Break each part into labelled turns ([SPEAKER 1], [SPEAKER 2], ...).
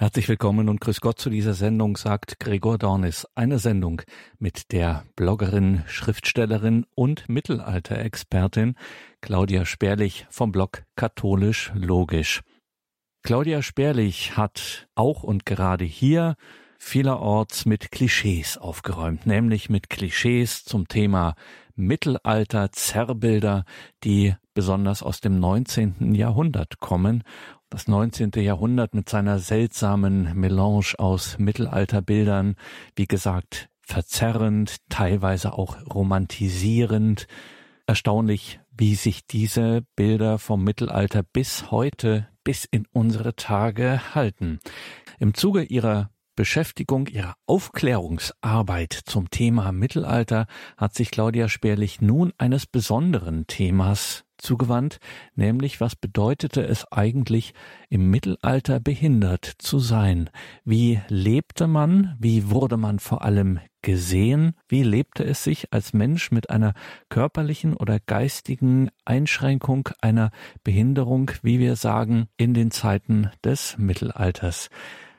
[SPEAKER 1] Herzlich willkommen und grüß Gott zu dieser Sendung, sagt Gregor Dornis. Eine Sendung mit der Bloggerin, Schriftstellerin und Mittelalterexpertin Claudia Sperlich vom Blog Katholisch Logisch. Claudia Sperlich hat auch und gerade hier vielerorts mit Klischees aufgeräumt, nämlich mit Klischees zum Thema Mittelalter, Zerrbilder, die besonders aus dem 19. Jahrhundert kommen das 19. Jahrhundert mit seiner seltsamen Melange aus Mittelalterbildern, wie gesagt, verzerrend, teilweise auch romantisierend. Erstaunlich, wie sich diese Bilder vom Mittelalter bis heute, bis in unsere Tage halten. Im Zuge ihrer Beschäftigung ihrer Aufklärungsarbeit zum Thema Mittelalter hat sich Claudia Sperlich nun eines besonderen Themas zugewandt, nämlich was bedeutete es eigentlich im Mittelalter behindert zu sein? Wie lebte man? Wie wurde man vor allem gesehen? Wie lebte es sich als Mensch mit einer körperlichen oder geistigen Einschränkung, einer Behinderung, wie wir sagen, in den Zeiten des Mittelalters?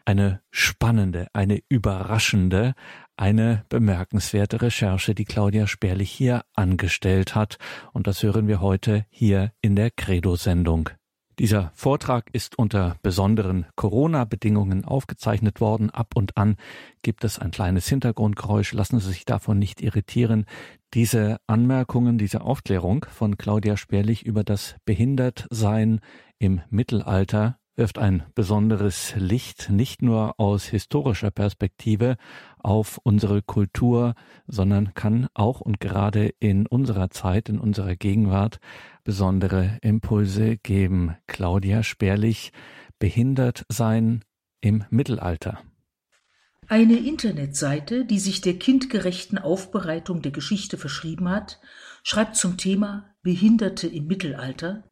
[SPEAKER 1] Eine spannende, eine überraschende, eine bemerkenswerte Recherche, die Claudia Sperlich hier angestellt hat. Und das hören wir heute hier in der Credo-Sendung. Dieser Vortrag ist unter besonderen Corona-Bedingungen aufgezeichnet worden. Ab und an gibt es ein kleines Hintergrundgeräusch. Lassen Sie sich davon nicht irritieren. Diese Anmerkungen, diese Aufklärung von Claudia Sperlich über das Behindertsein im Mittelalter wirft ein besonderes Licht nicht nur aus historischer Perspektive auf unsere Kultur, sondern kann auch und gerade in unserer Zeit, in unserer Gegenwart besondere Impulse geben. Claudia Sperlich, behindert sein im Mittelalter.
[SPEAKER 2] Eine Internetseite, die sich der kindgerechten Aufbereitung der Geschichte verschrieben hat, schreibt zum Thema Behinderte im Mittelalter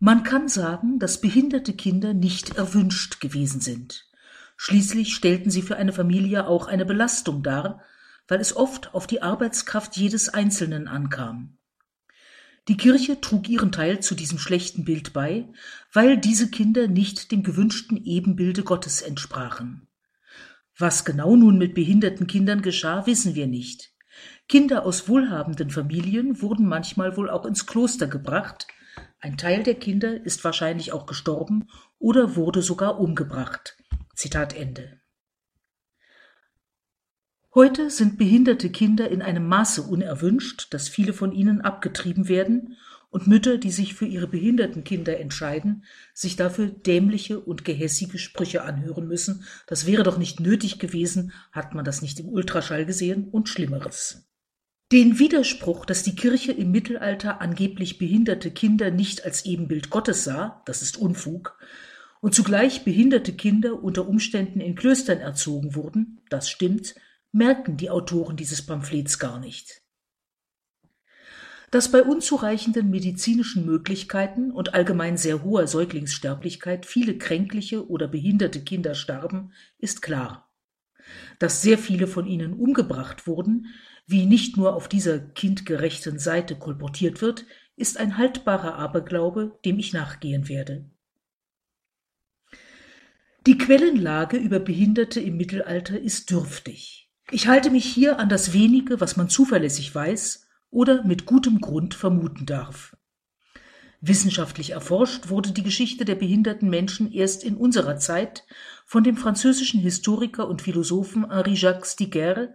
[SPEAKER 2] man kann sagen, dass behinderte Kinder nicht erwünscht gewesen sind. Schließlich stellten sie für eine Familie auch eine Belastung dar, weil es oft auf die Arbeitskraft jedes Einzelnen ankam. Die Kirche trug ihren Teil zu diesem schlechten Bild bei, weil diese Kinder nicht dem gewünschten Ebenbilde Gottes entsprachen. Was genau nun mit behinderten Kindern geschah, wissen wir nicht. Kinder aus wohlhabenden Familien wurden manchmal wohl auch ins Kloster gebracht, ein Teil der Kinder ist wahrscheinlich auch gestorben oder wurde sogar umgebracht. Zitat Ende. Heute sind behinderte Kinder in einem Maße unerwünscht, dass viele von ihnen abgetrieben werden und Mütter, die sich für ihre behinderten Kinder entscheiden, sich dafür dämliche und gehässige Sprüche anhören müssen. Das wäre doch nicht nötig gewesen, hat man das nicht im Ultraschall gesehen und Schlimmeres. Den Widerspruch, dass die Kirche im Mittelalter angeblich behinderte Kinder nicht als Ebenbild Gottes sah, das ist Unfug, und zugleich behinderte Kinder unter Umständen in Klöstern erzogen wurden, das stimmt, merken die Autoren dieses Pamphlets gar nicht. Dass bei unzureichenden medizinischen Möglichkeiten und allgemein sehr hoher Säuglingssterblichkeit viele kränkliche oder behinderte Kinder starben, ist klar. Dass sehr viele von ihnen umgebracht wurden, wie nicht nur auf dieser kindgerechten Seite kolportiert wird, ist ein haltbarer Aberglaube, dem ich nachgehen werde. Die Quellenlage über Behinderte im Mittelalter ist dürftig. Ich halte mich hier an das wenige, was man zuverlässig weiß oder mit gutem Grund vermuten darf. Wissenschaftlich erforscht wurde die Geschichte der behinderten Menschen erst in unserer Zeit von dem französischen Historiker und Philosophen Henri-Jacques Stiguer,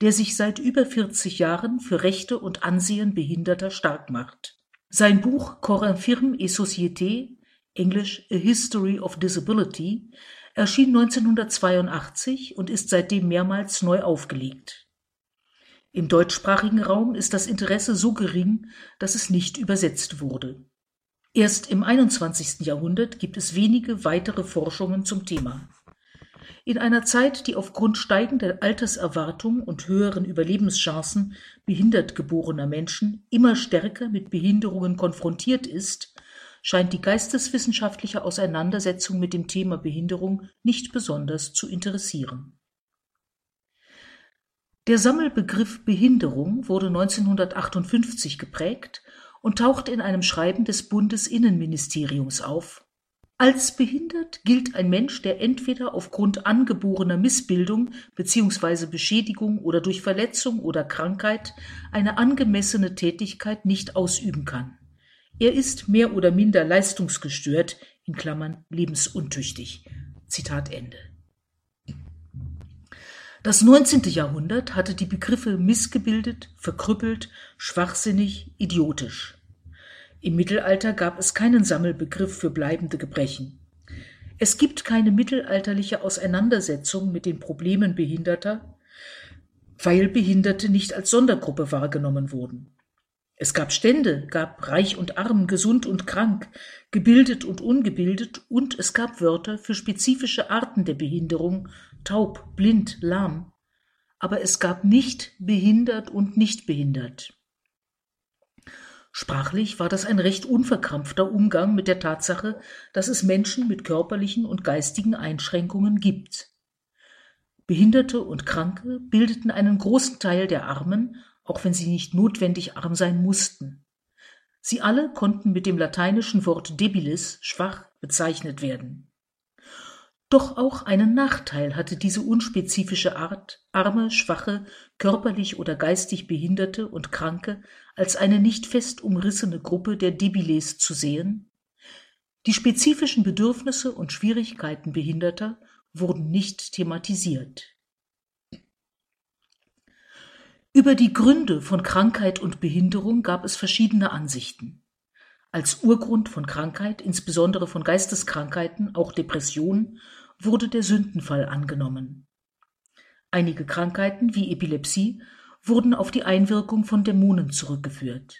[SPEAKER 2] der sich seit über 40 Jahren für Rechte und Ansehen Behinderter stark macht. Sein Buch Corps infirme et Société, englisch A History of Disability, erschien 1982 und ist seitdem mehrmals neu aufgelegt. Im deutschsprachigen Raum ist das Interesse so gering, dass es nicht übersetzt wurde. Erst im 21. Jahrhundert gibt es wenige weitere Forschungen zum Thema. In einer Zeit, die aufgrund steigender Alterserwartung und höheren Überlebenschancen behindert geborener Menschen immer stärker mit Behinderungen konfrontiert ist, scheint die geisteswissenschaftliche Auseinandersetzung mit dem Thema Behinderung nicht besonders zu interessieren. Der Sammelbegriff Behinderung wurde 1958 geprägt und taucht in einem Schreiben des Bundesinnenministeriums auf Als behindert gilt ein Mensch, der entweder aufgrund angeborener Missbildung bzw. Beschädigung oder durch Verletzung oder Krankheit eine angemessene Tätigkeit nicht ausüben kann. Er ist mehr oder minder leistungsgestört in Klammern (lebensuntüchtig). Zitat Ende. Das 19. Jahrhundert hatte die Begriffe missgebildet, verkrüppelt, schwachsinnig, idiotisch. Im Mittelalter gab es keinen Sammelbegriff für bleibende Gebrechen. Es gibt keine mittelalterliche Auseinandersetzung mit den Problemen Behinderter, weil Behinderte nicht als Sondergruppe wahrgenommen wurden. Es gab Stände, gab reich und arm, gesund und krank, gebildet und ungebildet, und es gab Wörter für spezifische Arten der Behinderung, taub, blind, lahm. Aber es gab nicht behindert und nicht behindert. Sprachlich war das ein recht unverkrampfter Umgang mit der Tatsache, dass es Menschen mit körperlichen und geistigen Einschränkungen gibt. Behinderte und Kranke bildeten einen großen Teil der Armen, auch wenn sie nicht notwendig arm sein mussten. Sie alle konnten mit dem lateinischen Wort debilis schwach bezeichnet werden. Doch auch einen Nachteil hatte diese unspezifische Art, arme, schwache, körperlich oder geistig Behinderte und Kranke als eine nicht fest umrissene Gruppe der Debiles zu sehen. Die spezifischen Bedürfnisse und Schwierigkeiten Behinderter wurden nicht thematisiert. Über die Gründe von Krankheit und Behinderung gab es verschiedene Ansichten. Als Urgrund von Krankheit, insbesondere von Geisteskrankheiten, auch Depressionen, wurde der Sündenfall angenommen. Einige Krankheiten wie Epilepsie wurden auf die Einwirkung von Dämonen zurückgeführt.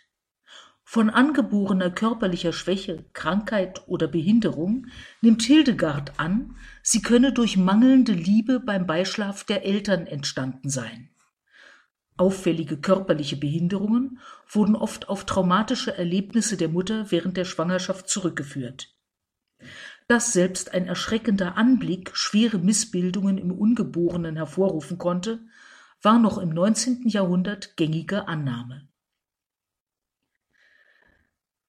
[SPEAKER 2] Von angeborener körperlicher Schwäche, Krankheit oder Behinderung nimmt Hildegard an, sie könne durch mangelnde Liebe beim Beischlaf der Eltern entstanden sein. Auffällige körperliche Behinderungen wurden oft auf traumatische Erlebnisse der Mutter während der Schwangerschaft zurückgeführt. Dass selbst ein erschreckender Anblick schwere Missbildungen im Ungeborenen hervorrufen konnte, war noch im 19. Jahrhundert gängige Annahme.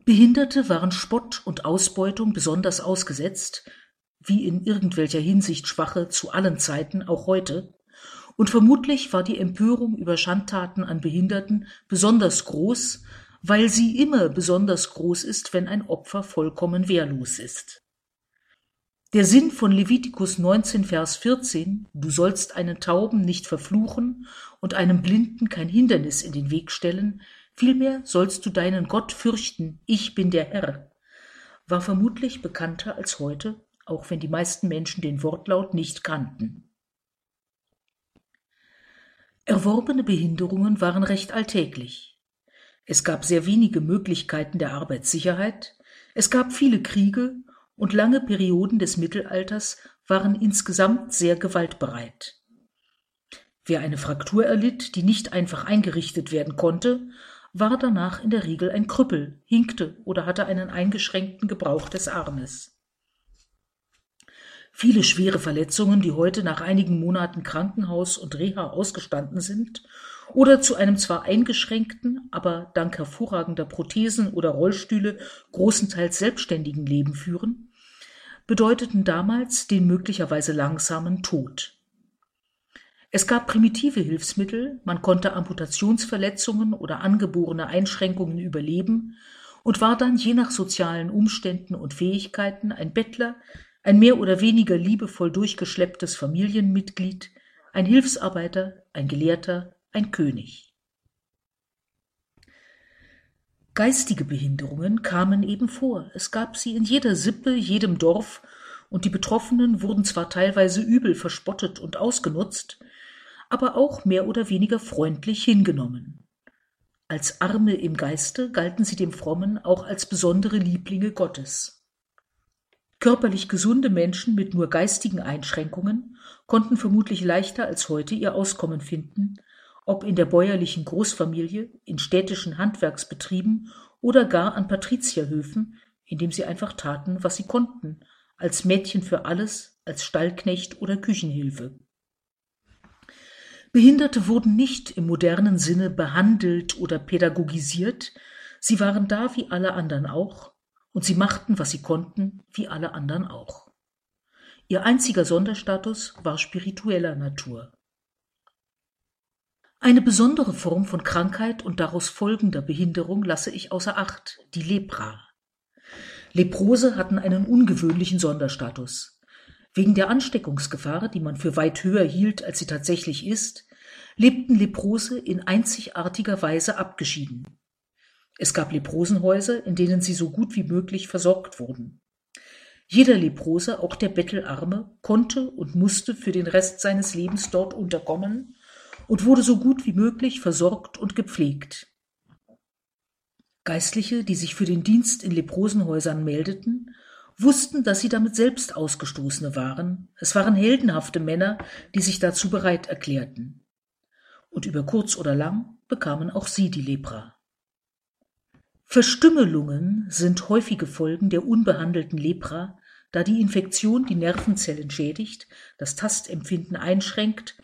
[SPEAKER 2] Behinderte waren Spott und Ausbeutung besonders ausgesetzt, wie in irgendwelcher Hinsicht Schwache zu allen Zeiten, auch heute, und vermutlich war die Empörung über Schandtaten an Behinderten besonders groß, weil sie immer besonders groß ist, wenn ein Opfer vollkommen wehrlos ist. Der Sinn von Levitikus 19, Vers 14, du sollst einen Tauben nicht verfluchen und einem Blinden kein Hindernis in den Weg stellen, vielmehr sollst du deinen Gott fürchten, ich bin der Herr, war vermutlich bekannter als heute, auch wenn die meisten Menschen den Wortlaut nicht kannten. Erworbene Behinderungen waren recht alltäglich. Es gab sehr wenige Möglichkeiten der Arbeitssicherheit, es gab viele Kriege und lange Perioden des Mittelalters waren insgesamt sehr gewaltbereit. Wer eine Fraktur erlitt, die nicht einfach eingerichtet werden konnte, war danach in der Regel ein Krüppel, hinkte oder hatte einen eingeschränkten Gebrauch des Armes. Viele schwere Verletzungen, die heute nach einigen Monaten Krankenhaus und Reha ausgestanden sind oder zu einem zwar eingeschränkten, aber dank hervorragender Prothesen oder Rollstühle großenteils selbstständigen Leben führen, bedeuteten damals den möglicherweise langsamen Tod. Es gab primitive Hilfsmittel, man konnte Amputationsverletzungen oder angeborene Einschränkungen überleben und war dann je nach sozialen Umständen und Fähigkeiten ein Bettler, ein mehr oder weniger liebevoll durchgeschlepptes Familienmitglied, ein Hilfsarbeiter, ein Gelehrter, ein König. Geistige Behinderungen kamen eben vor. Es gab sie in jeder Sippe, jedem Dorf, und die Betroffenen wurden zwar teilweise übel verspottet und ausgenutzt, aber auch mehr oder weniger freundlich hingenommen. Als Arme im Geiste galten sie dem Frommen auch als besondere Lieblinge Gottes. Körperlich gesunde Menschen mit nur geistigen Einschränkungen konnten vermutlich leichter als heute ihr Auskommen finden, ob in der bäuerlichen Großfamilie, in städtischen Handwerksbetrieben oder gar an Patrizierhöfen, indem sie einfach taten, was sie konnten, als Mädchen für alles, als Stallknecht oder Küchenhilfe. Behinderte wurden nicht im modernen Sinne behandelt oder pädagogisiert, sie waren da wie alle anderen auch, und sie machten, was sie konnten, wie alle anderen auch. Ihr einziger Sonderstatus war spiritueller Natur. Eine besondere Form von Krankheit und daraus folgender Behinderung lasse ich außer Acht, die Lepra. Leprose hatten einen ungewöhnlichen Sonderstatus. Wegen der Ansteckungsgefahr, die man für weit höher hielt, als sie tatsächlich ist, lebten Leprose in einzigartiger Weise abgeschieden. Es gab Leprosenhäuser, in denen sie so gut wie möglich versorgt wurden. Jeder Leprose, auch der Bettelarme, konnte und musste für den Rest seines Lebens dort unterkommen und wurde so gut wie möglich versorgt und gepflegt. Geistliche, die sich für den Dienst in Leprosenhäusern meldeten, wussten, dass sie damit selbst Ausgestoßene waren. Es waren heldenhafte Männer, die sich dazu bereit erklärten. Und über kurz oder lang bekamen auch sie die Lepra. Verstümmelungen sind häufige Folgen der unbehandelten Lepra, da die Infektion die Nervenzellen schädigt, das Tastempfinden einschränkt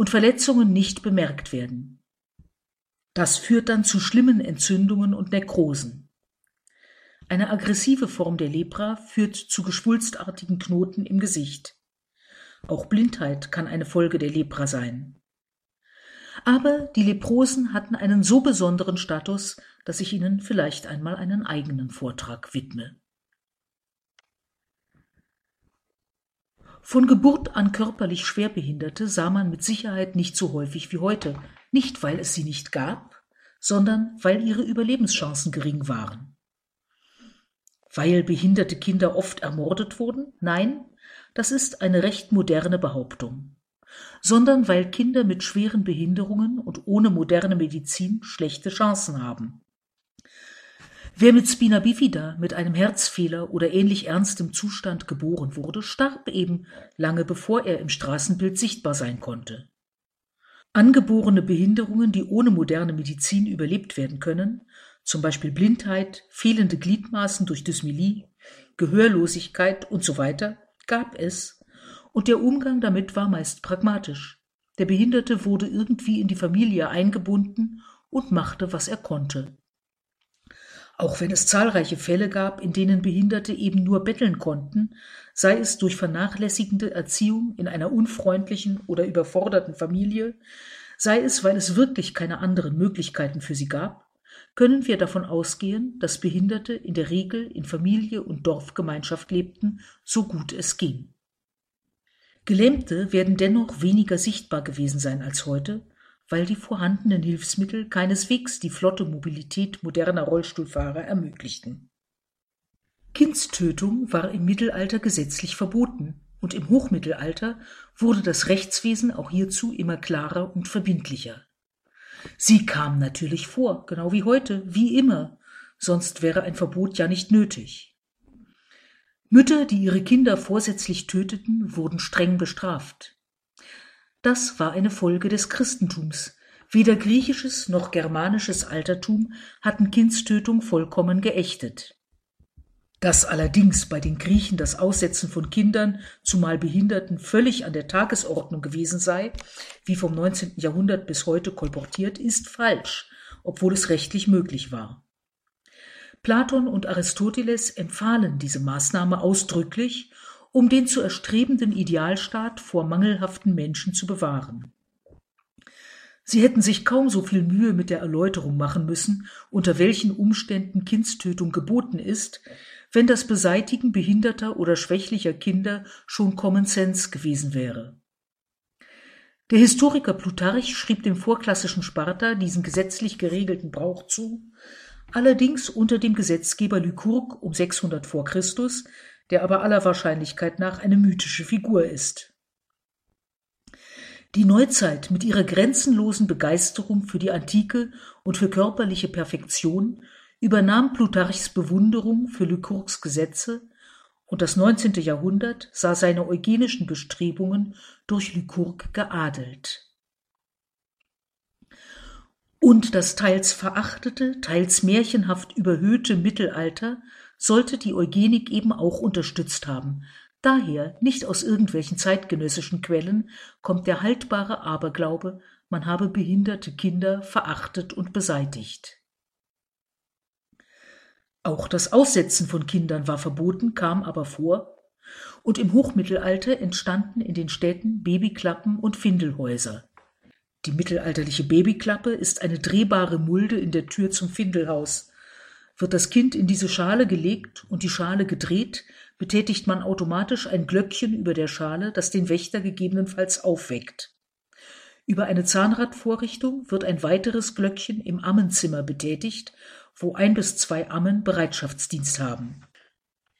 [SPEAKER 2] und Verletzungen nicht bemerkt werden. Das führt dann zu schlimmen Entzündungen und Nekrosen. Eine aggressive Form der Lepra führt zu geschwulstartigen Knoten im Gesicht. Auch Blindheit kann eine Folge der Lepra sein. Aber die Leprosen hatten einen so besonderen Status, dass ich ihnen vielleicht einmal einen eigenen Vortrag widme. Von Geburt an körperlich Schwerbehinderte sah man mit Sicherheit nicht so häufig wie heute, nicht weil es sie nicht gab, sondern weil ihre Überlebenschancen gering waren. Weil behinderte Kinder oft ermordet wurden? Nein, das ist eine recht moderne Behauptung. Sondern weil Kinder mit schweren Behinderungen und ohne moderne Medizin schlechte Chancen haben. Wer mit Spina bifida, mit einem Herzfehler oder ähnlich ernstem Zustand geboren wurde, starb eben lange bevor er im Straßenbild sichtbar sein konnte. Angeborene Behinderungen, die ohne moderne Medizin überlebt werden können, zum Beispiel Blindheit, fehlende Gliedmaßen durch Dysmelie, Gehörlosigkeit und so weiter, gab es, und der Umgang damit war meist pragmatisch. Der Behinderte wurde irgendwie in die Familie eingebunden und machte, was er konnte. Auch wenn es zahlreiche Fälle gab, in denen Behinderte eben nur betteln konnten, sei es durch vernachlässigende Erziehung in einer unfreundlichen oder überforderten Familie, sei es, weil es wirklich keine anderen Möglichkeiten für sie gab, können wir davon ausgehen, dass Behinderte in der Regel in Familie und Dorfgemeinschaft lebten, so gut es ging. Gelähmte werden dennoch weniger sichtbar gewesen sein als heute, weil die vorhandenen Hilfsmittel keineswegs die flotte Mobilität moderner Rollstuhlfahrer ermöglichten. Kindstötung war im Mittelalter gesetzlich verboten, und im Hochmittelalter wurde das Rechtswesen auch hierzu immer klarer und verbindlicher. Sie kam natürlich vor, genau wie heute, wie immer, sonst wäre ein Verbot ja nicht nötig. Mütter, die ihre Kinder vorsätzlich töteten, wurden streng bestraft. Das war eine Folge des Christentums. Weder griechisches noch germanisches Altertum hatten Kindstötung vollkommen geächtet. Dass allerdings bei den Griechen das Aussetzen von Kindern, zumal Behinderten, völlig an der Tagesordnung gewesen sei, wie vom 19. Jahrhundert bis heute kolportiert, ist falsch, obwohl es rechtlich möglich war. Platon und Aristoteles empfahlen diese Maßnahme ausdrücklich um den zu erstrebenden Idealstaat vor mangelhaften Menschen zu bewahren. Sie hätten sich kaum so viel Mühe mit der Erläuterung machen müssen, unter welchen Umständen Kindstötung geboten ist, wenn das Beseitigen behinderter oder schwächlicher Kinder schon Common Sense gewesen wäre. Der Historiker Plutarch schrieb dem vorklassischen Sparta diesen gesetzlich geregelten Brauch zu, allerdings unter dem Gesetzgeber Lykurg um 600 vor Christus, der aber aller Wahrscheinlichkeit nach eine mythische Figur ist. Die Neuzeit mit ihrer grenzenlosen Begeisterung für die Antike und für körperliche Perfektion übernahm Plutarchs Bewunderung für Lykurgs Gesetze und das 19. Jahrhundert sah seine eugenischen Bestrebungen durch Lykurg geadelt. Und das teils verachtete, teils märchenhaft überhöhte Mittelalter sollte die Eugenik eben auch unterstützt haben. Daher, nicht aus irgendwelchen zeitgenössischen Quellen, kommt der haltbare Aberglaube, man habe behinderte Kinder verachtet und beseitigt. Auch das Aussetzen von Kindern war verboten, kam aber vor, und im Hochmittelalter entstanden in den Städten Babyklappen und Findelhäuser. Die mittelalterliche Babyklappe ist eine drehbare Mulde in der Tür zum Findelhaus. Wird das Kind in diese Schale gelegt und die Schale gedreht, betätigt man automatisch ein Glöckchen über der Schale, das den Wächter gegebenenfalls aufweckt. Über eine Zahnradvorrichtung wird ein weiteres Glöckchen im Ammenzimmer betätigt, wo ein bis zwei Ammen Bereitschaftsdienst haben.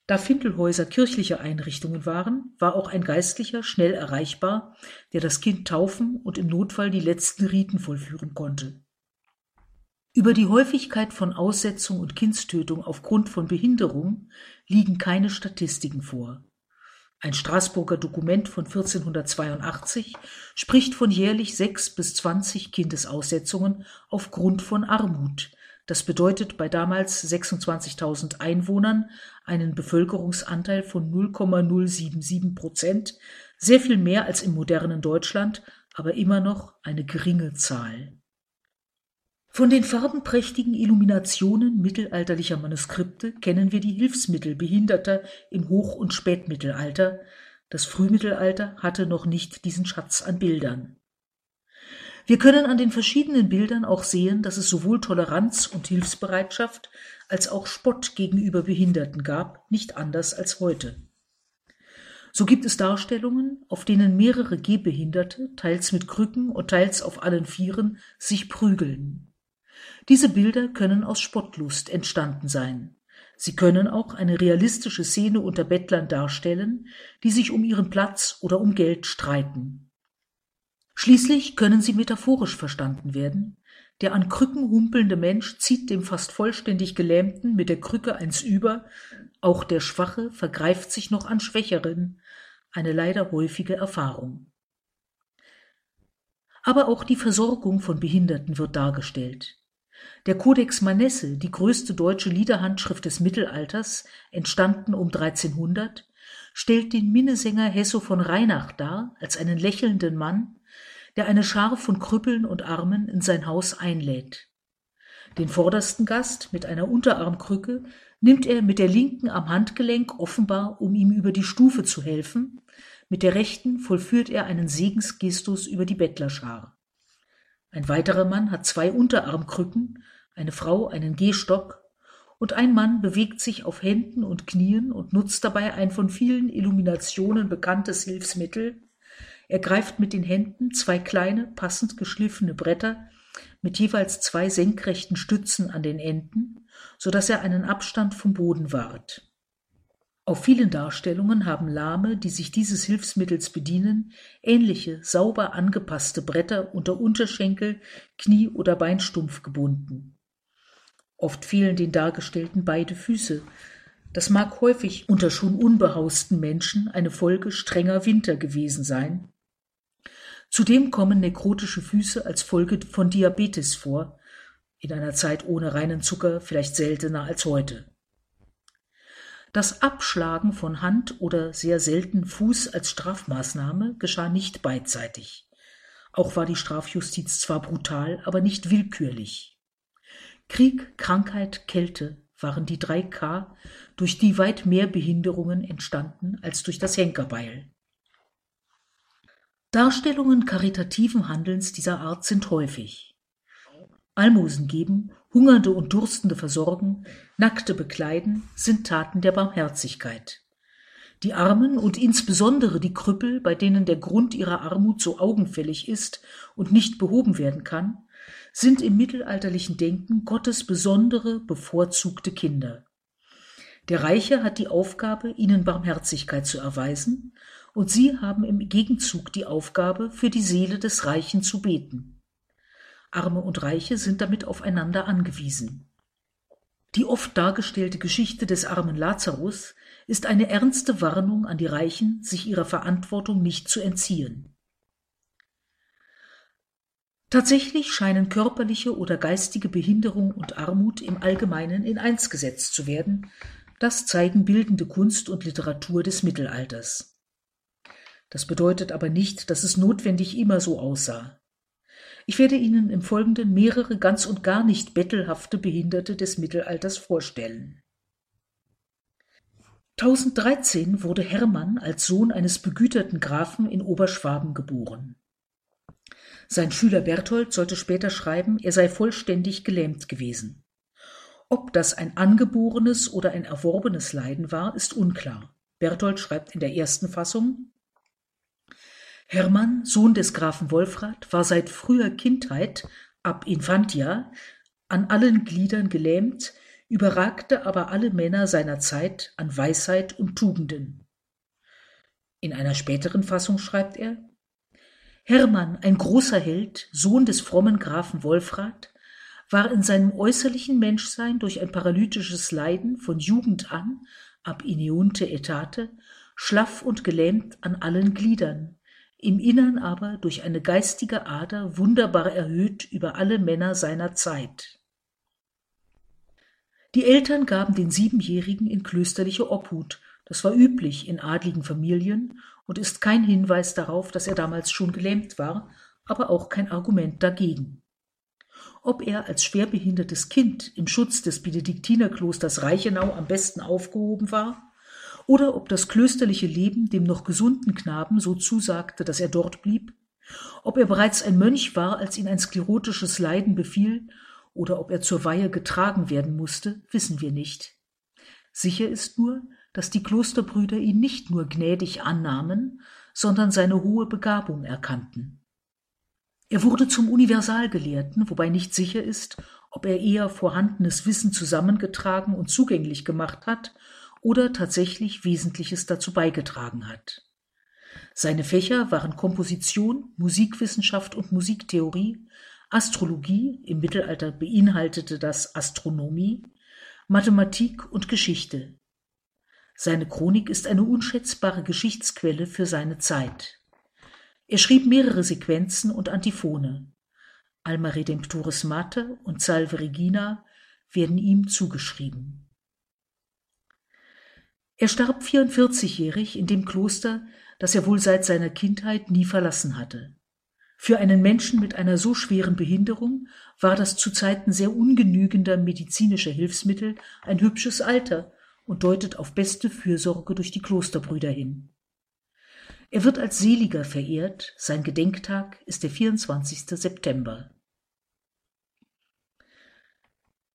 [SPEAKER 2] Da Findelhäuser kirchliche Einrichtungen waren, war auch ein Geistlicher schnell erreichbar, der das Kind taufen und im Notfall die letzten Riten vollführen konnte. Über die Häufigkeit von Aussetzung und Kindstötung aufgrund von Behinderung liegen keine Statistiken vor. Ein Straßburger Dokument von 1482 spricht von jährlich sechs bis zwanzig Kindesaussetzungen aufgrund von Armut, das bedeutet bei damals 26.000 Einwohnern einen Bevölkerungsanteil von 0,077 Prozent, sehr viel mehr als im modernen Deutschland, aber immer noch eine geringe Zahl. Von den farbenprächtigen Illuminationen mittelalterlicher Manuskripte kennen wir die Hilfsmittel Behinderter im Hoch- und Spätmittelalter, das Frühmittelalter hatte noch nicht diesen Schatz an Bildern. Wir können an den verschiedenen Bildern auch sehen, dass es sowohl Toleranz und Hilfsbereitschaft als auch Spott gegenüber Behinderten gab, nicht anders als heute. So gibt es Darstellungen, auf denen mehrere Gehbehinderte, teils mit Krücken und teils auf allen Vieren, sich prügeln. Diese Bilder können aus Spottlust entstanden sein. Sie können auch eine realistische Szene unter Bettlern darstellen, die sich um ihren Platz oder um Geld streiten. Schließlich können sie metaphorisch verstanden werden. Der an Krücken humpelnde Mensch zieht dem fast vollständig Gelähmten mit der Krücke eins über, auch der Schwache vergreift sich noch an Schwächeren, eine leider häufige Erfahrung. Aber auch die Versorgung von Behinderten wird dargestellt. Der Codex Manesse, die größte deutsche Liederhandschrift des Mittelalters, entstanden um 1300, stellt den Minnesänger Hesso von Reinach dar als einen lächelnden Mann, der eine Schar von Krüppeln und Armen in sein Haus einlädt. Den vordersten Gast mit einer Unterarmkrücke nimmt er mit der linken am Handgelenk offenbar, um ihm über die Stufe zu helfen, mit der rechten vollführt er einen Segensgestus über die Bettlerschar. Ein weiterer Mann hat zwei Unterarmkrücken, eine Frau einen Gehstock, und ein Mann bewegt sich auf Händen und Knien und nutzt dabei ein von vielen Illuminationen bekanntes Hilfsmittel, er greift mit den Händen zwei kleine, passend geschliffene Bretter mit jeweils zwei senkrechten Stützen an den Enden, so dass er einen Abstand vom Boden wahrt. Auf vielen Darstellungen haben Lahme, die sich dieses Hilfsmittels bedienen, ähnliche, sauber angepasste Bretter unter Unterschenkel, Knie oder Beinstumpf gebunden. Oft fehlen den Dargestellten beide Füße. Das mag häufig unter schon unbehausten Menschen eine Folge strenger Winter gewesen sein, Zudem kommen nekrotische Füße als Folge von Diabetes vor, in einer Zeit ohne reinen Zucker vielleicht seltener als heute. Das Abschlagen von Hand oder sehr selten Fuß als Strafmaßnahme geschah nicht beidseitig. Auch war die Strafjustiz zwar brutal, aber nicht willkürlich. Krieg, Krankheit, Kälte waren die drei K, durch die weit mehr Behinderungen entstanden als durch das Henkerbeil. Darstellungen karitativen Handelns dieser Art sind häufig. Almosen geben, Hungernde und Durstende versorgen, Nackte bekleiden sind Taten der Barmherzigkeit. Die Armen und insbesondere die Krüppel, bei denen der Grund ihrer Armut so augenfällig ist und nicht behoben werden kann, sind im mittelalterlichen Denken Gottes besondere, bevorzugte Kinder. Der Reiche hat die Aufgabe, ihnen Barmherzigkeit zu erweisen, und sie haben im Gegenzug die Aufgabe, für die Seele des Reichen zu beten. Arme und Reiche sind damit aufeinander angewiesen. Die oft dargestellte Geschichte des armen Lazarus ist eine ernste Warnung an die Reichen, sich ihrer Verantwortung nicht zu entziehen. Tatsächlich scheinen körperliche oder geistige Behinderung und Armut im Allgemeinen in eins gesetzt zu werden, das zeigen bildende Kunst und Literatur des Mittelalters. Das bedeutet aber nicht, dass es notwendig immer so aussah. Ich werde Ihnen im Folgenden mehrere ganz und gar nicht bettelhafte Behinderte des Mittelalters vorstellen. 1013 wurde Hermann als Sohn eines begüterten Grafen in Oberschwaben geboren. Sein Schüler Berthold sollte später schreiben, er sei vollständig gelähmt gewesen. Ob das ein angeborenes oder ein erworbenes Leiden war, ist unklar. Berthold schreibt in der ersten Fassung Hermann, Sohn des Grafen Wolfrat, war seit früher Kindheit ab Infantia an allen Gliedern gelähmt, überragte aber alle Männer seiner Zeit an Weisheit und Tugenden. In einer späteren Fassung schreibt er Hermann, ein großer Held, Sohn des frommen Grafen Wolfrat, war in seinem äußerlichen Menschsein durch ein paralytisches Leiden von Jugend an, ab ineunte etate, schlaff und gelähmt an allen Gliedern, im Innern aber durch eine geistige Ader wunderbar erhöht über alle Männer seiner Zeit. Die Eltern gaben den Siebenjährigen in klösterliche Obhut, das war üblich in adligen Familien und ist kein Hinweis darauf, dass er damals schon gelähmt war, aber auch kein Argument dagegen. Ob er als schwerbehindertes Kind im Schutz des Benediktinerklosters Reichenau am besten aufgehoben war, oder ob das klösterliche Leben dem noch gesunden Knaben so zusagte, dass er dort blieb, ob er bereits ein Mönch war, als ihn ein sklerotisches Leiden befiel oder ob er zur Weihe getragen werden musste, wissen wir nicht. Sicher ist nur, dass die Klosterbrüder ihn nicht nur gnädig annahmen, sondern seine hohe Begabung erkannten. Er wurde zum Universalgelehrten, wobei nicht sicher ist, ob er eher vorhandenes Wissen zusammengetragen und zugänglich gemacht hat oder tatsächlich Wesentliches dazu beigetragen hat. Seine Fächer waren Komposition, Musikwissenschaft und Musiktheorie, Astrologie, im Mittelalter beinhaltete das Astronomie, Mathematik und Geschichte. Seine Chronik ist eine unschätzbare Geschichtsquelle für seine Zeit. Er schrieb mehrere Sequenzen und Antiphone. Alma Redemptoris Mater und Salve Regina werden ihm zugeschrieben. Er starb 44-jährig in dem Kloster, das er wohl seit seiner Kindheit nie verlassen hatte. Für einen Menschen mit einer so schweren Behinderung war das zu Zeiten sehr ungenügender medizinischer Hilfsmittel ein hübsches Alter und deutet auf beste Fürsorge durch die Klosterbrüder hin. Er wird als Seliger verehrt, sein Gedenktag ist der 24. September.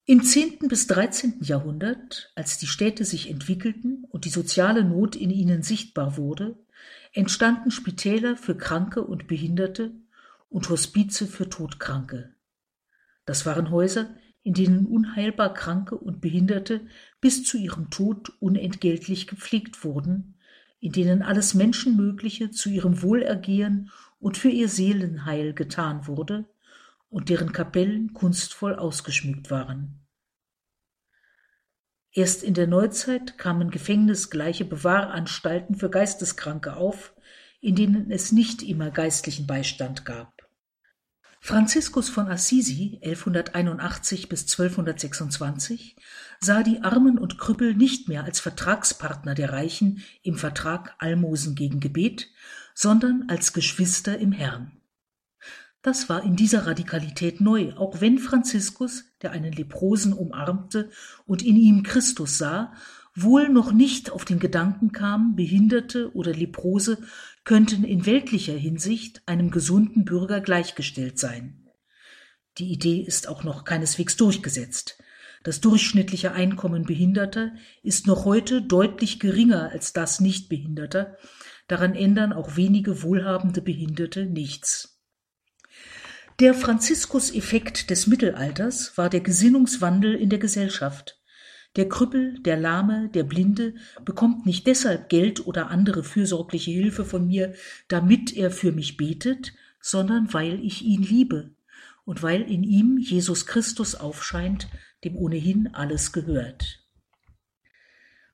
[SPEAKER 2] Im 10. bis 13. Jahrhundert, als die Städte sich entwickelten und die soziale Not in ihnen sichtbar wurde, entstanden Spitäler für Kranke und Behinderte und Hospize für Todkranke. Das waren Häuser, in denen unheilbar Kranke und Behinderte bis zu ihrem Tod unentgeltlich gepflegt wurden, in denen alles Menschenmögliche zu ihrem Wohlergehen und für ihr Seelenheil getan wurde und deren Kapellen kunstvoll ausgeschmückt waren. Erst in der Neuzeit kamen gefängnisgleiche Bewahranstalten für Geisteskranke auf, in denen es nicht immer geistlichen Beistand gab. Franziskus von Assisi (1181 bis 1226) sah die Armen und Krüppel nicht mehr als Vertragspartner der Reichen im Vertrag Almosen gegen Gebet, sondern als Geschwister im Herrn. Das war in dieser Radikalität neu, auch wenn Franziskus, der einen Leprosen umarmte und in ihm Christus sah, wohl noch nicht auf den Gedanken kam, Behinderte oder Leprose könnten in weltlicher Hinsicht einem gesunden Bürger gleichgestellt sein. Die Idee ist auch noch keineswegs durchgesetzt. Das durchschnittliche Einkommen Behinderter ist noch heute deutlich geringer als das Nichtbehinderter, daran ändern auch wenige wohlhabende Behinderte nichts. Der Franziskus-Effekt des Mittelalters war der Gesinnungswandel in der Gesellschaft. Der Krüppel, der Lahme, der Blinde bekommt nicht deshalb Geld oder andere fürsorgliche Hilfe von mir, damit er für mich betet, sondern weil ich ihn liebe und weil in ihm Jesus Christus aufscheint, dem ohnehin alles gehört.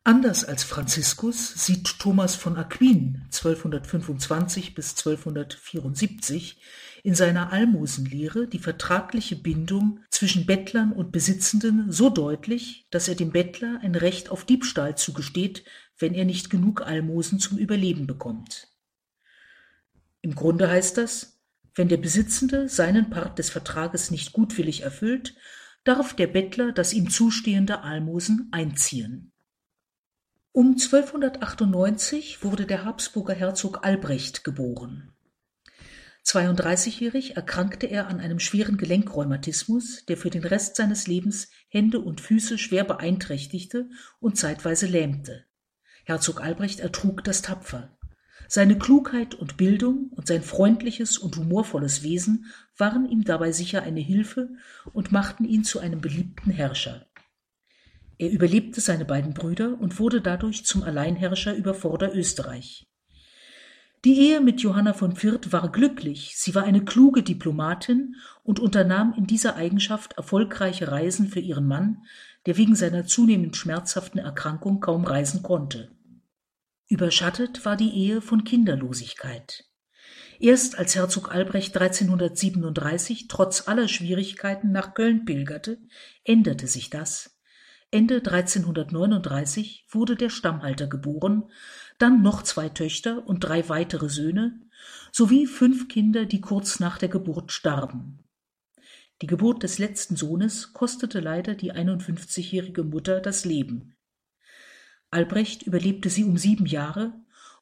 [SPEAKER 2] Anders als Franziskus sieht Thomas von Aquin 1225 bis 1274 in seiner Almosenlehre die vertragliche Bindung zwischen Bettlern und Besitzenden so deutlich, dass er dem Bettler ein Recht auf Diebstahl zugesteht, wenn er nicht genug Almosen zum Überleben bekommt. Im Grunde heißt das, wenn der Besitzende seinen Part des Vertrages nicht gutwillig erfüllt, darf der Bettler das ihm zustehende Almosen einziehen. Um 1298 wurde der Habsburger Herzog Albrecht geboren. 32-jährig erkrankte er an einem schweren Gelenkrheumatismus, der für den Rest seines Lebens Hände und Füße schwer beeinträchtigte und zeitweise lähmte. Herzog Albrecht ertrug das tapfer. Seine Klugheit und Bildung und sein freundliches und humorvolles Wesen waren ihm dabei sicher eine Hilfe und machten ihn zu einem beliebten Herrscher. Er überlebte seine beiden Brüder und wurde dadurch zum Alleinherrscher über Vorderösterreich. Die Ehe mit Johanna von Fürth war glücklich, sie war eine kluge Diplomatin und unternahm in dieser Eigenschaft erfolgreiche Reisen für ihren Mann, der wegen seiner zunehmend schmerzhaften Erkrankung kaum reisen konnte. Überschattet war die Ehe von Kinderlosigkeit. Erst als Herzog Albrecht 1337 trotz aller Schwierigkeiten nach Köln pilgerte, änderte sich das. Ende 1339 wurde der Stammhalter geboren, dann noch zwei Töchter und drei weitere Söhne sowie fünf Kinder, die kurz nach der Geburt starben. Die Geburt des letzten Sohnes kostete leider die 51-jährige Mutter das Leben. Albrecht überlebte sie um sieben Jahre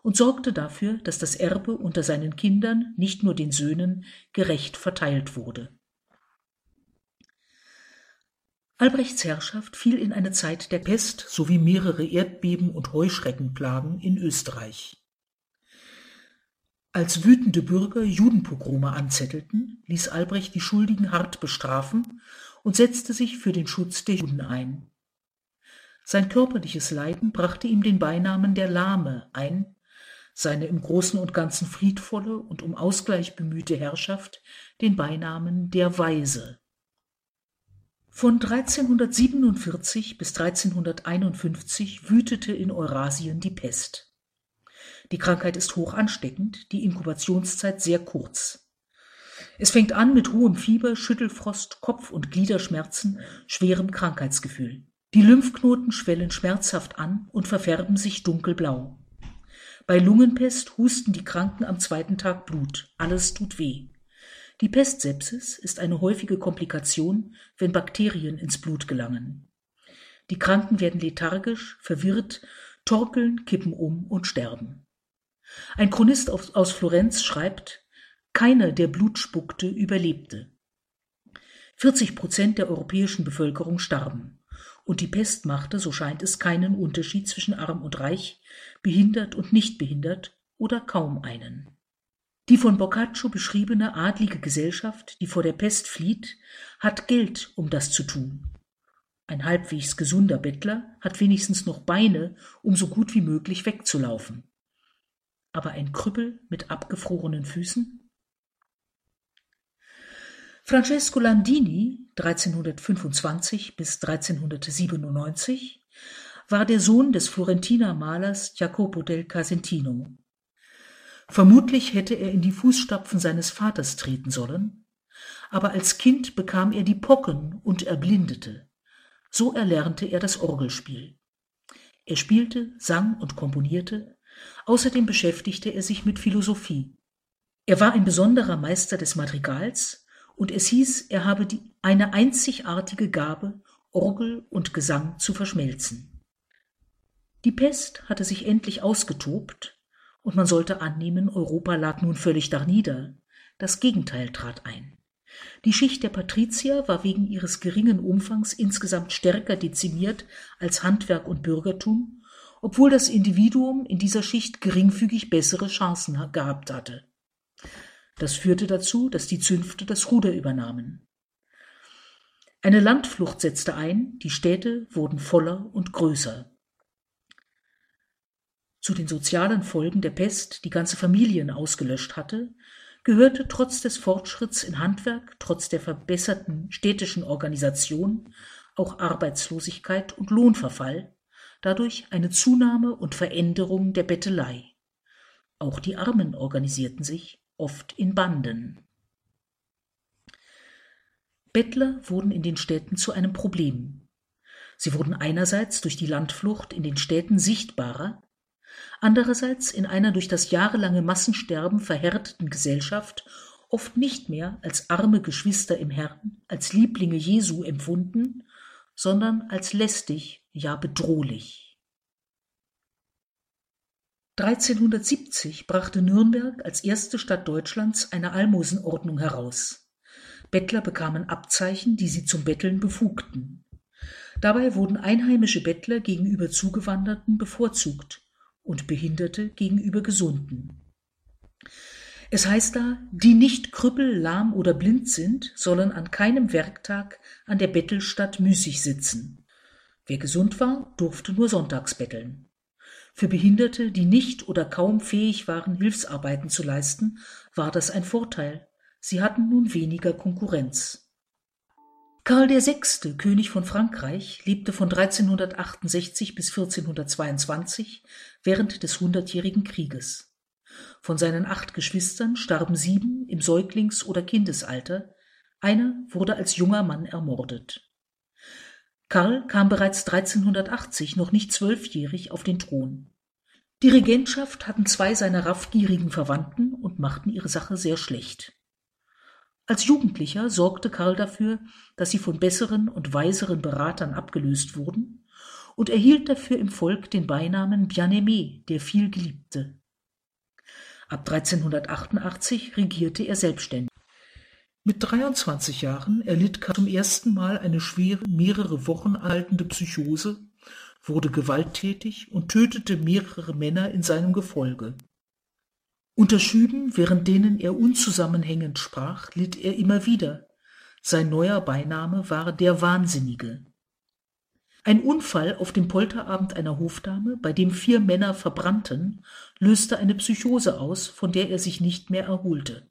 [SPEAKER 2] und sorgte dafür, dass das Erbe unter seinen Kindern, nicht nur den Söhnen, gerecht verteilt wurde. Albrechts Herrschaft fiel in eine Zeit der Pest sowie mehrere Erdbeben und Heuschreckenplagen in Österreich. Als wütende Bürger Judenpogrome anzettelten, ließ Albrecht die Schuldigen hart bestrafen und setzte sich für den Schutz der Juden ein. Sein körperliches Leiden brachte ihm den Beinamen der Lahme ein, seine im Großen und Ganzen friedvolle und um Ausgleich bemühte Herrschaft den Beinamen der Weise. Von 1347 bis 1351 wütete in Eurasien die Pest. Die Krankheit ist hoch ansteckend, die Inkubationszeit sehr kurz. Es fängt an mit hohem Fieber, Schüttelfrost, Kopf- und Gliederschmerzen, schwerem Krankheitsgefühl. Die Lymphknoten schwellen schmerzhaft an und verfärben sich dunkelblau. Bei Lungenpest husten die Kranken am zweiten Tag Blut. Alles tut weh. Die Pestsepsis ist eine häufige Komplikation, wenn Bakterien ins Blut gelangen. Die Kranken werden lethargisch, verwirrt, torkeln, kippen um und sterben. Ein Chronist aus Florenz schreibt, keiner, der Blut spuckte, überlebte. 40 Prozent der europäischen Bevölkerung starben. Und die Pest machte, so scheint es, keinen Unterschied zwischen arm und reich, behindert und nicht behindert oder kaum einen. Die von Boccaccio beschriebene adlige Gesellschaft, die vor der Pest flieht, hat Geld, um das zu tun. Ein halbwegs gesunder Bettler hat wenigstens noch Beine, um so gut wie möglich wegzulaufen. Aber ein Krüppel mit abgefrorenen Füßen? Francesco Landini, 1325 bis 1397, war der Sohn des Florentiner Malers Jacopo del Casentino. Vermutlich hätte er in die Fußstapfen seines Vaters treten sollen, aber als Kind bekam er die Pocken und erblindete. So erlernte er das Orgelspiel. Er spielte, sang und komponierte, außerdem beschäftigte er sich mit Philosophie. Er war ein besonderer Meister des Madrigals, und es hieß, er habe die, eine einzigartige Gabe, Orgel und Gesang zu verschmelzen. Die Pest hatte sich endlich ausgetobt, und man sollte annehmen, Europa lag nun völlig darnieder. Das Gegenteil trat ein. Die Schicht der Patrizier war wegen ihres geringen Umfangs insgesamt stärker dezimiert als Handwerk und Bürgertum, obwohl das Individuum in dieser Schicht geringfügig bessere Chancen gehabt hatte. Das führte dazu, dass die Zünfte das Ruder übernahmen. Eine Landflucht setzte ein, die Städte wurden voller und größer. Zu den sozialen Folgen der Pest, die ganze Familien ausgelöscht hatte, gehörte trotz des Fortschritts in Handwerk, trotz der verbesserten städtischen Organisation auch Arbeitslosigkeit und Lohnverfall, dadurch eine Zunahme und Veränderung der Bettelei. Auch die Armen organisierten sich, oft in Banden. Bettler wurden in den Städten zu einem Problem. Sie wurden einerseits durch die Landflucht in den Städten sichtbarer, andererseits in einer durch das jahrelange Massensterben verhärteten Gesellschaft oft nicht mehr als arme Geschwister im Herrn, als Lieblinge Jesu empfunden, sondern als lästig, ja bedrohlich. 1370 brachte Nürnberg als erste Stadt Deutschlands eine Almosenordnung heraus. Bettler bekamen Abzeichen, die sie zum Betteln befugten. Dabei wurden einheimische Bettler gegenüber Zugewanderten bevorzugt und Behinderte gegenüber Gesunden. Es heißt da, die nicht krüppel, lahm oder blind sind, sollen an keinem Werktag an der Bettelstatt müßig sitzen. Wer gesund war, durfte nur sonntags betteln. Für Behinderte, die nicht oder kaum fähig waren, Hilfsarbeiten zu leisten, war das ein Vorteil. Sie hatten nun weniger Konkurrenz. Karl VI., König von Frankreich, lebte von 1368 bis 1422 während des Hundertjährigen Krieges. Von seinen acht Geschwistern starben sieben im Säuglings- oder Kindesalter, einer wurde als junger Mann ermordet. Karl kam bereits 1380, noch nicht zwölfjährig, auf den Thron. Die Regentschaft hatten zwei seiner raffgierigen Verwandten und machten ihre Sache sehr schlecht. Als Jugendlicher sorgte Karl dafür, dass sie von besseren und weiseren Beratern abgelöst wurden und erhielt dafür im Volk den Beinamen Bien-Aimé, der vielgeliebte. Ab 1388 regierte er selbstständig. Mit 23 Jahren erlitt Karl zum ersten Mal eine schwere, mehrere Wochen anhaltende Psychose, wurde gewalttätig und tötete mehrere Männer in seinem Gefolge. Unter Schüben, während denen er unzusammenhängend sprach, litt er immer wieder. Sein neuer Beiname war der Wahnsinnige. Ein Unfall auf dem Polterabend einer Hofdame, bei dem vier Männer verbrannten, löste eine Psychose aus, von der er sich nicht mehr erholte.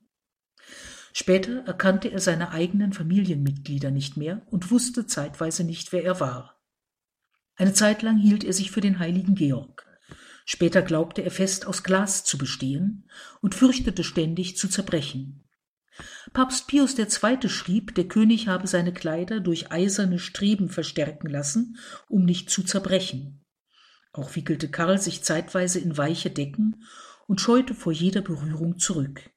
[SPEAKER 2] Später erkannte er seine eigenen Familienmitglieder nicht mehr und wusste zeitweise nicht, wer er war. Eine Zeit lang hielt er sich für den heiligen Georg. Später glaubte er fest aus Glas zu bestehen und fürchtete ständig zu zerbrechen. Papst Pius II. schrieb, der König habe seine Kleider durch eiserne Streben verstärken lassen, um nicht zu zerbrechen. Auch wickelte Karl sich zeitweise in weiche Decken und scheute vor jeder Berührung zurück.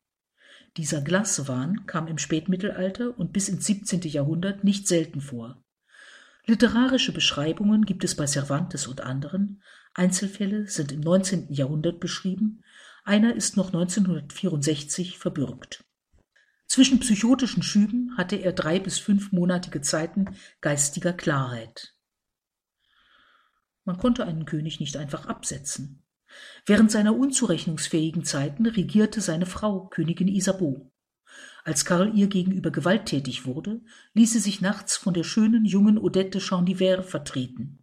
[SPEAKER 2] Dieser Glaswahn kam im Spätmittelalter und bis ins 17. Jahrhundert nicht selten vor. Literarische Beschreibungen gibt es bei Cervantes und anderen, Einzelfälle sind im 19. Jahrhundert beschrieben, einer ist noch 1964 verbürgt. Zwischen psychotischen Schüben hatte er drei bis fünfmonatige Zeiten geistiger Klarheit. Man konnte einen König nicht einfach absetzen. Während seiner unzurechnungsfähigen Zeiten regierte seine Frau, Königin Isabeau. Als Karl ihr gegenüber gewalttätig wurde, ließ sie sich nachts von der schönen jungen Odette de Chandivert vertreten.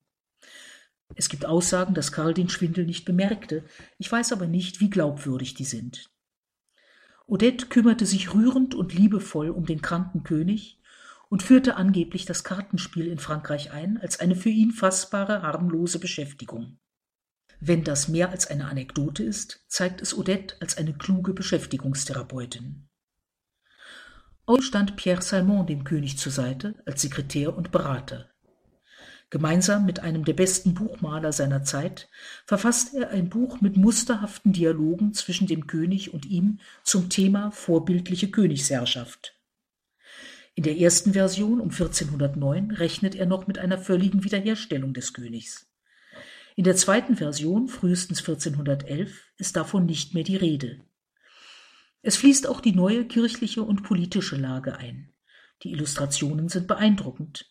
[SPEAKER 2] Es gibt Aussagen, dass Karl den Schwindel nicht bemerkte, ich weiß aber nicht, wie glaubwürdig die sind. Odette kümmerte sich rührend und liebevoll um den kranken König und führte angeblich das Kartenspiel in Frankreich ein als eine für ihn fassbare, harmlose Beschäftigung. Wenn das mehr als eine Anekdote ist, zeigt es Odette als eine kluge Beschäftigungstherapeutin. Auch stand Pierre Salmon dem König zur Seite als Sekretär und Berater. Gemeinsam mit einem der besten Buchmaler seiner Zeit verfasste er ein Buch mit musterhaften Dialogen zwischen dem König und ihm zum Thema vorbildliche Königsherrschaft. In der ersten Version um 1409 rechnet er noch mit einer völligen Wiederherstellung des Königs. In der zweiten Version, frühestens 1411, ist davon nicht mehr die Rede. Es fließt auch die neue kirchliche und politische Lage ein. Die Illustrationen sind beeindruckend.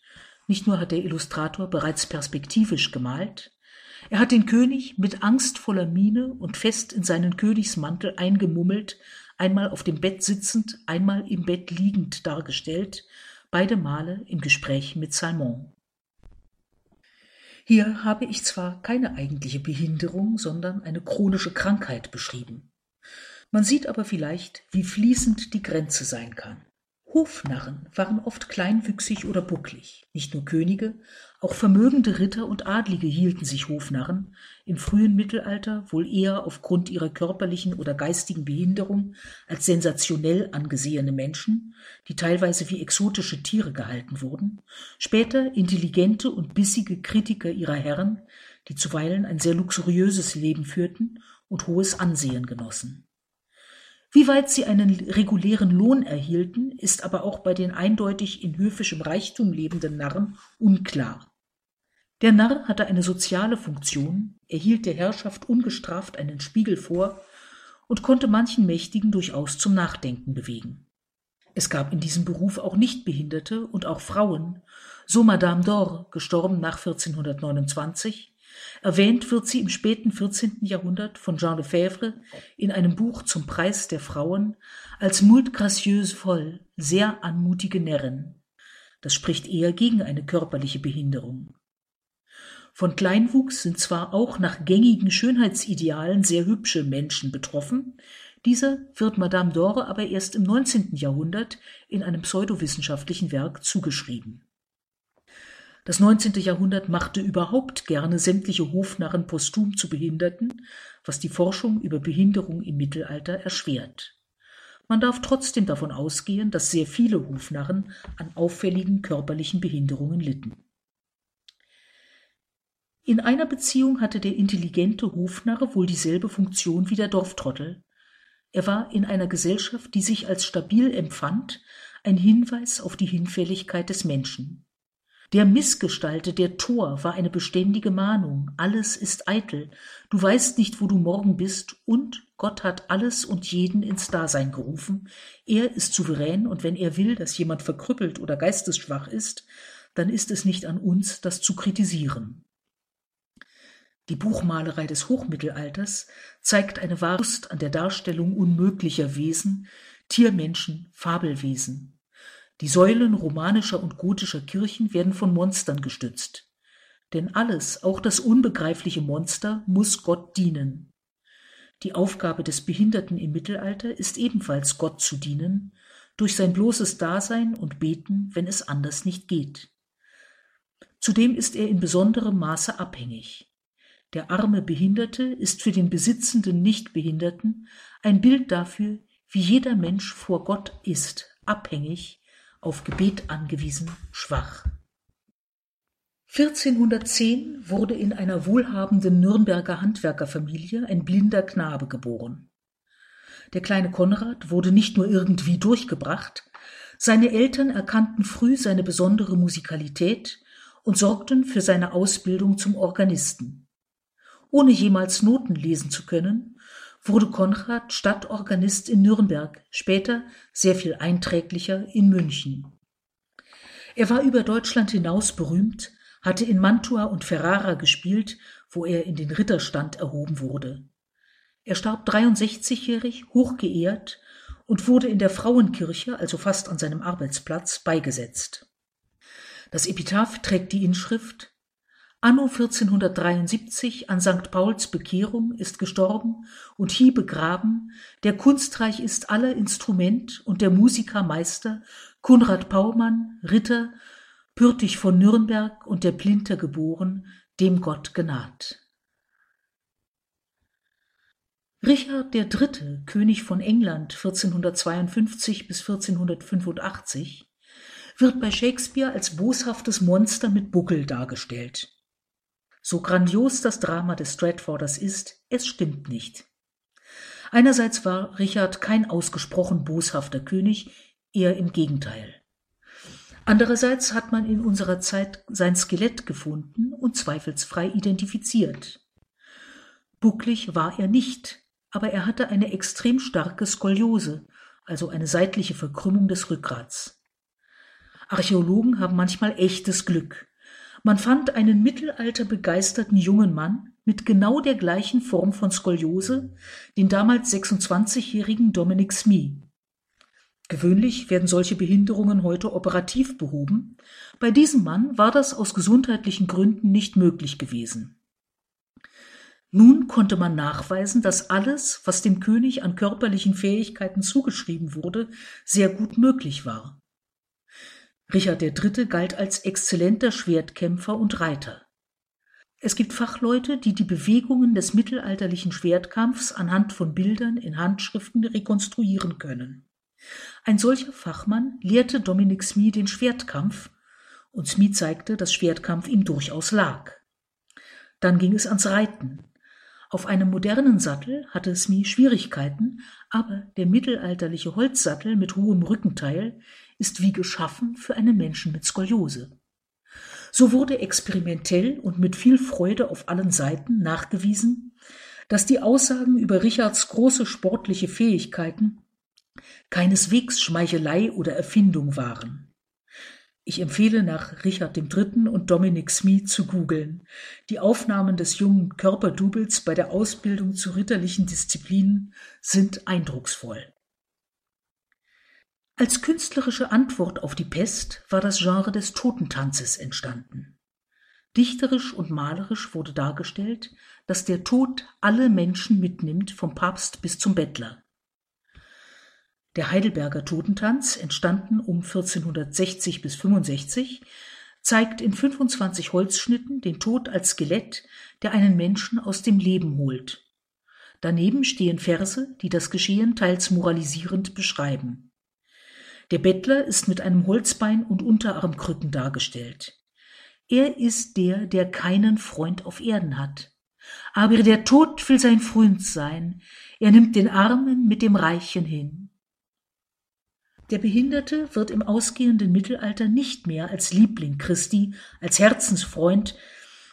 [SPEAKER 2] Nicht nur hat der Illustrator bereits perspektivisch gemalt, er hat den König mit angstvoller Miene und fest in seinen Königsmantel eingemummelt, einmal auf dem Bett sitzend, einmal im Bett liegend dargestellt, beide Male im Gespräch mit Salmon. Hier habe ich zwar keine eigentliche Behinderung, sondern eine chronische Krankheit beschrieben. Man sieht aber vielleicht, wie fließend die Grenze sein kann. Hofnarren waren oft kleinwüchsig oder bucklig. Nicht nur Könige, auch vermögende Ritter und Adlige hielten sich Hofnarren, im frühen Mittelalter wohl eher aufgrund ihrer körperlichen oder geistigen Behinderung als sensationell angesehene Menschen, die teilweise wie exotische Tiere gehalten wurden, später intelligente und bissige Kritiker ihrer Herren, die zuweilen ein sehr luxuriöses Leben führten und hohes Ansehen genossen. Wie weit sie einen regulären Lohn erhielten, ist aber auch bei den eindeutig in höfischem Reichtum lebenden Narren unklar. Der Narr hatte eine soziale Funktion, er hielt der Herrschaft ungestraft einen Spiegel vor und konnte manchen Mächtigen durchaus zum Nachdenken bewegen. Es gab in diesem Beruf auch Nichtbehinderte und auch Frauen, so Madame d'Or, gestorben nach 1429, Erwähnt wird sie im späten 14. Jahrhundert von Jean Lefebvre in einem Buch zum Preis der Frauen als moult gracieuse folle, sehr anmutige Närrin. Das spricht eher gegen eine körperliche Behinderung. Von Kleinwuchs sind zwar auch nach gängigen Schönheitsidealen sehr hübsche Menschen betroffen, dieser wird Madame Dore aber erst im 19. Jahrhundert in einem pseudowissenschaftlichen Werk zugeschrieben. Das 19. Jahrhundert machte überhaupt gerne sämtliche Hofnarren posthum zu Behinderten, was die Forschung über Behinderung im Mittelalter erschwert. Man darf trotzdem davon ausgehen, dass sehr viele Hofnarren an auffälligen körperlichen Behinderungen litten. In einer Beziehung hatte der intelligente Hofnarre wohl dieselbe Funktion wie der Dorftrottel. Er war in einer Gesellschaft, die sich als stabil empfand, ein Hinweis auf die Hinfälligkeit des Menschen. Der Missgestalte, der Tor, war eine beständige Mahnung. Alles ist eitel. Du weißt nicht, wo du morgen bist. Und Gott hat alles und jeden ins Dasein gerufen. Er ist souverän und wenn er will, dass jemand verkrüppelt oder geistesschwach ist, dann ist es nicht an uns, das zu kritisieren. Die Buchmalerei des Hochmittelalters zeigt eine wahre Lust an der Darstellung unmöglicher Wesen, Tiermenschen, Fabelwesen. Die Säulen romanischer und gotischer Kirchen werden von Monstern gestützt. Denn alles, auch das unbegreifliche Monster, muss Gott dienen. Die Aufgabe des Behinderten im Mittelalter ist ebenfalls Gott zu dienen, durch sein bloßes Dasein und Beten, wenn es anders nicht geht. Zudem ist er in besonderem Maße abhängig. Der arme Behinderte ist für den besitzenden Nichtbehinderten ein Bild dafür, wie jeder Mensch vor Gott ist, abhängig, auf Gebet angewiesen, schwach. 1410 wurde in einer wohlhabenden Nürnberger Handwerkerfamilie ein blinder Knabe geboren. Der kleine Konrad wurde nicht nur irgendwie durchgebracht, seine Eltern erkannten früh seine besondere Musikalität und sorgten für seine Ausbildung zum Organisten. Ohne jemals Noten lesen zu können, wurde Konrad Stadtorganist in Nürnberg, später sehr viel einträglicher in München. Er war über Deutschland hinaus berühmt, hatte in Mantua und Ferrara gespielt, wo er in den Ritterstand erhoben wurde. Er starb 63-jährig, hochgeehrt und wurde in der Frauenkirche, also fast an seinem Arbeitsplatz, beigesetzt. Das Epitaph trägt die Inschrift Anno 1473 an St. Pauls Bekehrung ist gestorben und hie begraben, der kunstreich ist aller Instrument und der Musiker Meister, Kunrad Paumann, Ritter, Pürtig von Nürnberg und der Plinter geboren, dem Gott genaht. Richard III., König von England 1452 bis 1485, wird bei Shakespeare als boshaftes Monster mit Buckel dargestellt. So grandios das Drama des Stratforders ist, es stimmt nicht. Einerseits war Richard kein ausgesprochen boshafter König, eher im Gegenteil. Andererseits hat man in unserer Zeit sein Skelett gefunden und zweifelsfrei identifiziert. Bucklig war er nicht, aber er hatte eine extrem starke Skoliose, also eine seitliche Verkrümmung des Rückgrats. Archäologen haben manchmal echtes Glück. Man fand einen mittelalterbegeisterten jungen Mann mit genau der gleichen Form von Skoliose, den damals 26-jährigen Dominic Smee. Gewöhnlich werden solche Behinderungen heute operativ behoben. Bei diesem Mann war das aus gesundheitlichen Gründen nicht möglich gewesen. Nun konnte man nachweisen, dass alles, was dem König an körperlichen Fähigkeiten zugeschrieben wurde, sehr gut möglich war. Richard III. galt als exzellenter Schwertkämpfer und Reiter. Es gibt Fachleute, die die Bewegungen des mittelalterlichen Schwertkampfs anhand von Bildern in Handschriften rekonstruieren können. Ein solcher Fachmann lehrte Dominic Smee den Schwertkampf, und Smee zeigte, dass Schwertkampf ihm durchaus lag. Dann ging es ans Reiten. Auf einem modernen Sattel hatte Smee Schwierigkeiten, aber der mittelalterliche Holzsattel mit hohem Rückenteil ist wie geschaffen für einen Menschen mit Skoliose. So wurde experimentell und mit viel Freude auf allen Seiten nachgewiesen, dass die Aussagen über Richards große sportliche Fähigkeiten keineswegs Schmeichelei oder Erfindung waren. Ich empfehle nach Richard III. und Dominic Smee zu googeln. Die Aufnahmen des jungen Körperdoubles bei der Ausbildung zu ritterlichen Disziplinen sind eindrucksvoll. Als künstlerische Antwort auf die Pest war das Genre des Totentanzes entstanden. Dichterisch und malerisch wurde dargestellt, dass der Tod alle Menschen mitnimmt, vom Papst bis zum Bettler. Der Heidelberger Totentanz, entstanden um 1460 bis 65, zeigt in 25 Holzschnitten den Tod als Skelett, der einen Menschen aus dem Leben holt. Daneben stehen Verse, die das Geschehen teils moralisierend beschreiben. Der Bettler ist mit einem Holzbein und Unterarmkrücken dargestellt. Er ist der, der keinen Freund auf Erden hat. Aber der Tod will sein Freund sein. Er nimmt den Armen mit dem Reichen hin. Der Behinderte wird im ausgehenden Mittelalter nicht mehr als Liebling Christi, als Herzensfreund,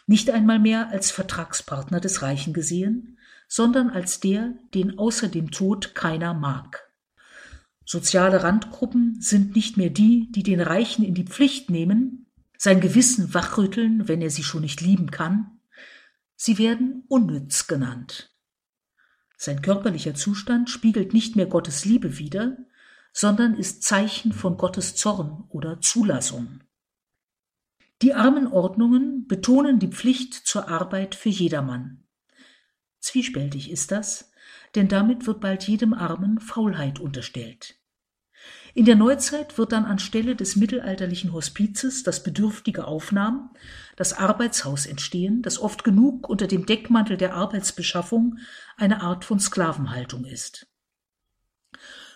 [SPEAKER 2] nicht einmal mehr als Vertragspartner des Reichen gesehen, sondern als der, den außer dem Tod keiner mag. Soziale Randgruppen sind nicht mehr die, die den Reichen in die Pflicht nehmen, sein Gewissen wachrütteln, wenn er sie schon nicht lieben kann. Sie werden unnütz genannt. Sein körperlicher Zustand spiegelt nicht mehr Gottes Liebe wider, sondern ist Zeichen von Gottes Zorn oder Zulassung. Die Armenordnungen betonen die Pflicht zur Arbeit für jedermann. Zwiespältig ist das, denn damit wird bald jedem Armen Faulheit unterstellt. In der Neuzeit wird dann anstelle des mittelalterlichen Hospizes das bedürftige Aufnahmen, das Arbeitshaus entstehen, das oft genug unter dem Deckmantel der Arbeitsbeschaffung eine Art von Sklavenhaltung ist.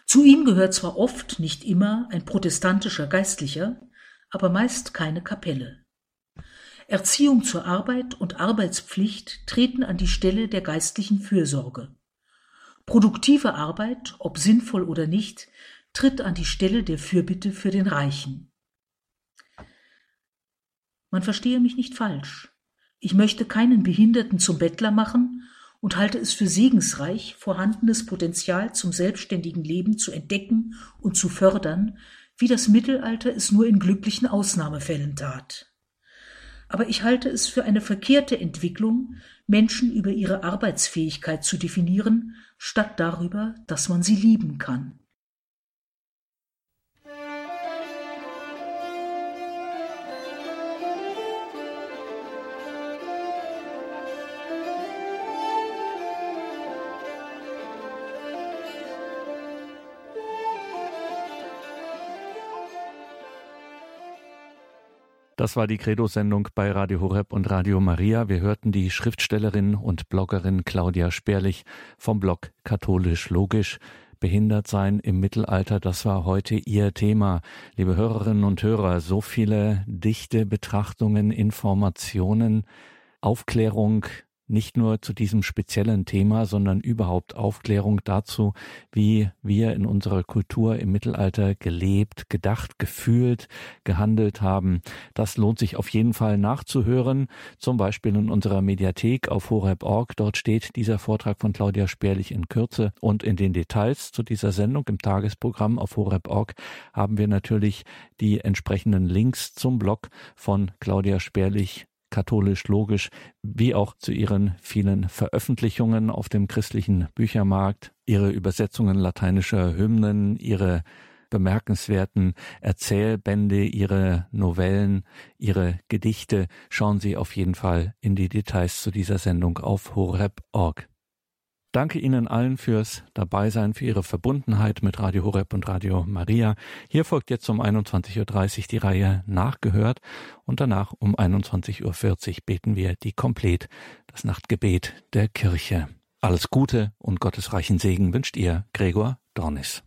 [SPEAKER 2] Zu ihm gehört zwar oft, nicht immer, ein protestantischer Geistlicher, aber meist keine Kapelle. Erziehung zur Arbeit und Arbeitspflicht treten an die Stelle der geistlichen Fürsorge. Produktive Arbeit, ob sinnvoll oder nicht, tritt an die Stelle der Fürbitte für den Reichen. Man verstehe mich nicht falsch. Ich möchte keinen Behinderten zum Bettler machen und halte es für segensreich, vorhandenes Potenzial zum selbstständigen Leben zu entdecken und zu fördern, wie das Mittelalter es nur in glücklichen Ausnahmefällen tat. Aber ich halte es für eine verkehrte Entwicklung, Menschen über ihre Arbeitsfähigkeit zu definieren, statt darüber, dass man sie lieben kann.
[SPEAKER 1] Das war die Credo-Sendung bei Radio Horeb und Radio Maria. Wir hörten die Schriftstellerin und Bloggerin Claudia Sperlich vom Blog Katholisch Logisch. Behindert sein im Mittelalter, das war heute ihr Thema. Liebe Hörerinnen und Hörer, so viele dichte Betrachtungen, Informationen, Aufklärung, nicht nur zu diesem speziellen Thema, sondern überhaupt Aufklärung dazu, wie wir in unserer Kultur im Mittelalter gelebt, gedacht, gefühlt, gehandelt haben. Das lohnt sich auf jeden Fall nachzuhören, zum Beispiel in unserer Mediathek auf horeb.org. Dort steht dieser Vortrag von Claudia Sperlich in Kürze und in den Details zu dieser Sendung im Tagesprogramm auf horeb.org haben wir natürlich die entsprechenden Links zum Blog von Claudia Sperlich katholisch logisch, wie auch zu ihren vielen Veröffentlichungen auf dem christlichen Büchermarkt, ihre Übersetzungen lateinischer Hymnen, ihre bemerkenswerten Erzählbände, ihre Novellen, ihre Gedichte. Schauen Sie auf jeden Fall in die Details zu dieser Sendung auf horeb.org. Danke Ihnen allen fürs Dabeisein, für Ihre Verbundenheit mit Radio Horeb und Radio Maria. Hier folgt jetzt um 21.30 Uhr die Reihe Nachgehört und danach um 21.40 Uhr beten wir die Komplett, das Nachtgebet der Kirche. Alles Gute und Gottes reichen Segen wünscht ihr Gregor Dornis.